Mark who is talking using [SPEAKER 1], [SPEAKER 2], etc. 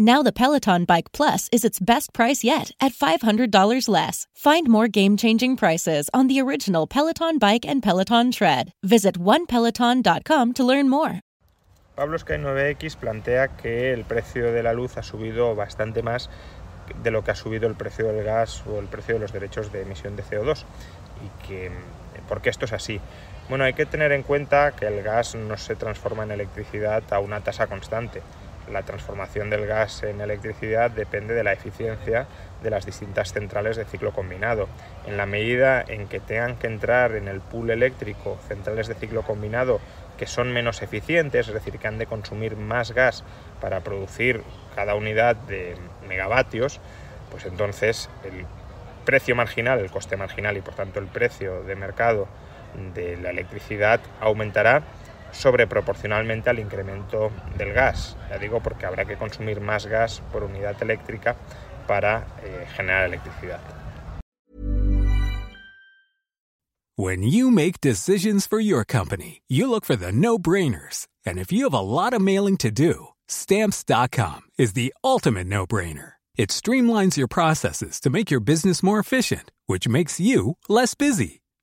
[SPEAKER 1] Now the Peloton Bike Plus is its best price yet at $500 less. Find more game-changing prices on the original Peloton Bike and Peloton Tread. Visit onepeloton.com to learn more.
[SPEAKER 2] Pablo Sky 9X plantea que el precio de la luz ha subido bastante más de lo que ha subido el precio del gas o el precio de los derechos de emisión de CO2 y que ¿por qué esto es así? Bueno, hay que tener en cuenta que el gas no se transforma en electricidad a una tasa constante la transformación del gas en electricidad depende de la eficiencia de las distintas centrales de ciclo combinado. En la medida en que tengan que entrar en el pool eléctrico centrales de ciclo combinado que son menos eficientes, es decir, que han de consumir más gas para producir cada unidad de megavatios, pues entonces el precio marginal, el coste marginal y por tanto el precio de mercado de la electricidad aumentará sobreproporcionalmente al incremento del gas. Ya digo porque habrá que consumir más gas por unidad eléctrica para eh, generar electricidad.
[SPEAKER 3] When you make decisions for your company, you look for the no-brainers. And if you have a lot of mailing to do, stamps.com is the ultimate no-brainer. It streamlines your processes to make your business more efficient, which makes you less busy.